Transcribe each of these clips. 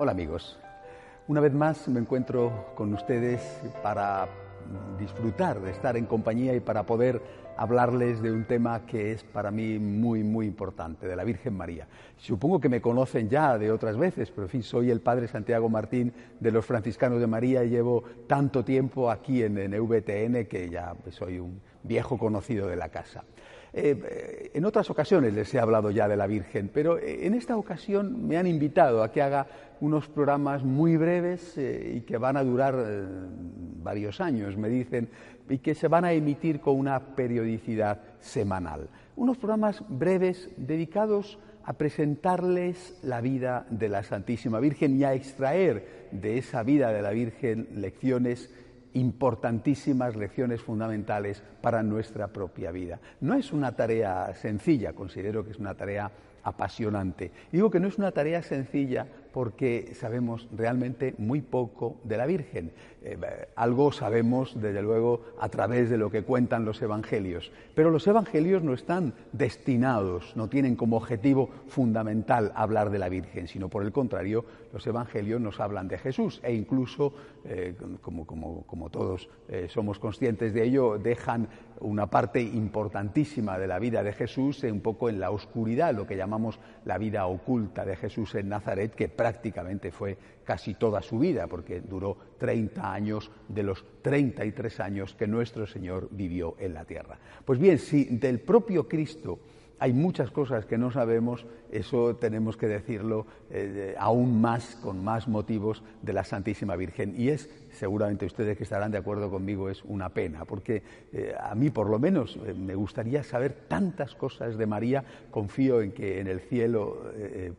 Hola amigos, una vez más me encuentro con ustedes para disfrutar de estar en compañía y para poder hablarles de un tema que es para mí muy, muy importante, de la Virgen María. Supongo que me conocen ya de otras veces, pero en fin, soy el padre Santiago Martín de los franciscanos de María y llevo tanto tiempo aquí en, en EVTN que ya soy un viejo conocido de la casa. Eh, en otras ocasiones les he hablado ya de la Virgen, pero eh, en esta ocasión me han invitado a que haga unos programas muy breves eh, y que van a durar varios años, me dicen, y que se van a emitir con una periodicidad semanal. Unos programas breves dedicados a presentarles la vida de la Santísima Virgen y a extraer de esa vida de la Virgen lecciones importantísimas lecciones fundamentales para nuestra propia vida. No es una tarea sencilla, considero que es una tarea apasionante. Digo que no es una tarea sencilla porque sabemos realmente muy poco de la Virgen. Eh, algo sabemos, desde luego, a través de lo que cuentan los Evangelios. Pero los Evangelios no están destinados, no tienen como objetivo fundamental hablar de la Virgen, sino por el contrario, los Evangelios nos hablan de Jesús e incluso, eh, como, todos eh, somos conscientes de ello, dejan una parte importantísima de la vida de Jesús un poco en la oscuridad, lo que llamamos la vida oculta de Jesús en Nazaret, que prácticamente fue casi toda su vida, porque duró 30 años de los 33 años que nuestro Señor vivió en la tierra. Pues bien, si del propio Cristo hay muchas cosas que no sabemos, eso tenemos que decirlo eh, aún más, con más motivos de la Santísima Virgen. Y es, seguramente ustedes que estarán de acuerdo conmigo, es una pena, porque eh, a mí por lo menos eh, me gustaría saber tantas cosas de María, confío en que en el cielo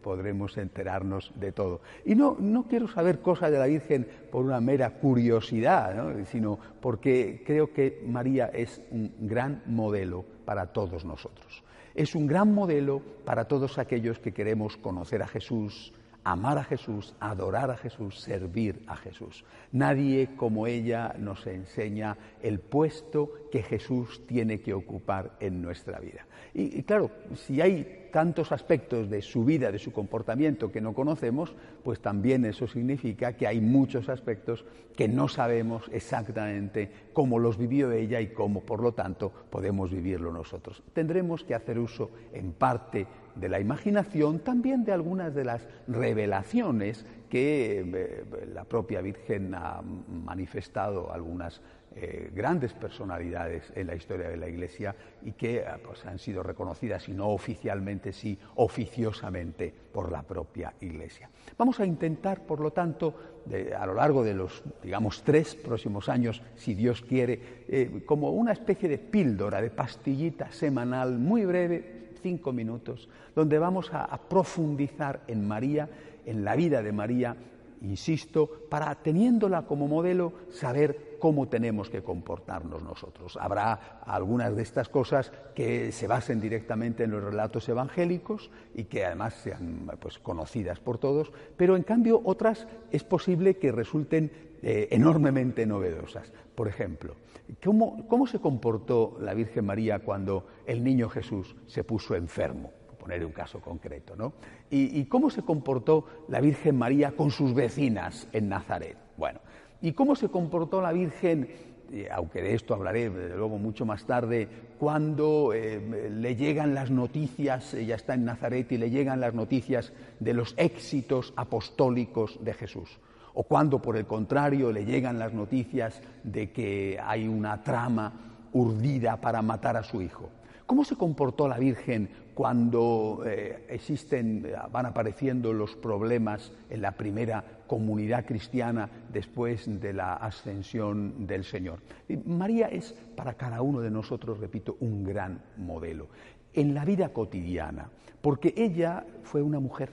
podremos enterarnos de todo. Y no, no quiero saber cosas de la Virgen por una mera curiosidad, sino porque creo que María es un gran modelo para todos nosotros es un gran modelo para todos aquellos que queremos conocer a Jesús, amar a Jesús, adorar a Jesús, servir a Jesús. Nadie como ella nos enseña el puesto que Jesús tiene que ocupar en nuestra vida. Y, claro, si hay tantos aspectos de su vida, de su comportamiento que no conocemos, pues también eso significa que hay muchos aspectos que no sabemos exactamente cómo los vivió ella y cómo, por lo tanto, podemos vivirlo nosotros. Tendremos que hacer uso en parte de la imaginación, también de algunas de las revelaciones que eh, la propia Virgen ha manifestado algunas eh, grandes personalidades en la historia de la Iglesia y que eh, pues, han sido reconocidas, y no oficialmente, sí oficiosamente por la propia Iglesia. Vamos a intentar, por lo tanto, a lo largo de los, digamos, tres próximos años, si Dios quiere, como una especie de píldora, de pastillita semanal muy breve, cinco minutos, donde vamos a profundizar en María, en la vida de María, insisto, para teniéndola como modelo, saber cómo tenemos que comportarnos nosotros. Habrá algunas de estas cosas que se basen directamente en los relatos evangélicos y que además sean pues, conocidas por todos, pero en cambio otras es posible que resulten eh, enormemente novedosas. Por ejemplo, ¿cómo, ¿cómo se comportó la Virgen María cuando el niño Jesús se puso enfermo? Poner un caso concreto, ¿no? ¿Y, ¿Y, cómo se comportó la Virgen María con sus vecinas en Nazaret? Bueno, ¿Y cómo se comportó la Virgen? aunque de esto hablaré luego mucho más tarde, cuando eh, le llegan las noticias, ella está en Nazaret y le llegan las noticias de los éxitos apostólicos de Jesús, o cuando por el contrario le llegan las noticias de que hay una trama urdida para matar a su hijo. ¿Cómo se comportó la Virgen cuando eh, existen, van apareciendo los problemas en la primera comunidad cristiana después de la ascensión del Señor. María es para cada uno de nosotros, repito, un gran modelo en la vida cotidiana, porque ella fue una mujer,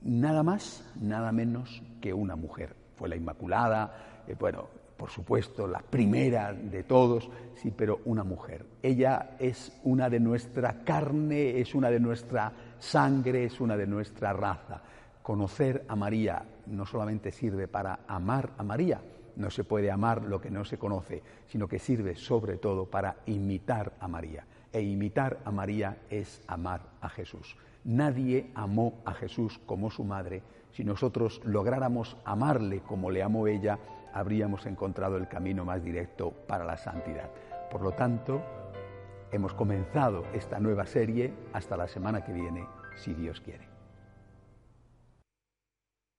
nada más, nada menos que una mujer. Fue la Inmaculada, eh, bueno, por supuesto, la primera de todos, sí, pero una mujer. Ella es una de nuestra carne, es una de nuestra sangre, es una de nuestra raza. Conocer a María no solamente sirve para amar a María, no se puede amar lo que no se conoce, sino que sirve sobre todo para imitar a María. E imitar a María es amar a Jesús. Nadie amó a Jesús como su madre. Si nosotros lográramos amarle como le amó ella, habríamos encontrado el camino más directo para la santidad. Por lo tanto, hemos comenzado esta nueva serie hasta la semana que viene, si Dios quiere.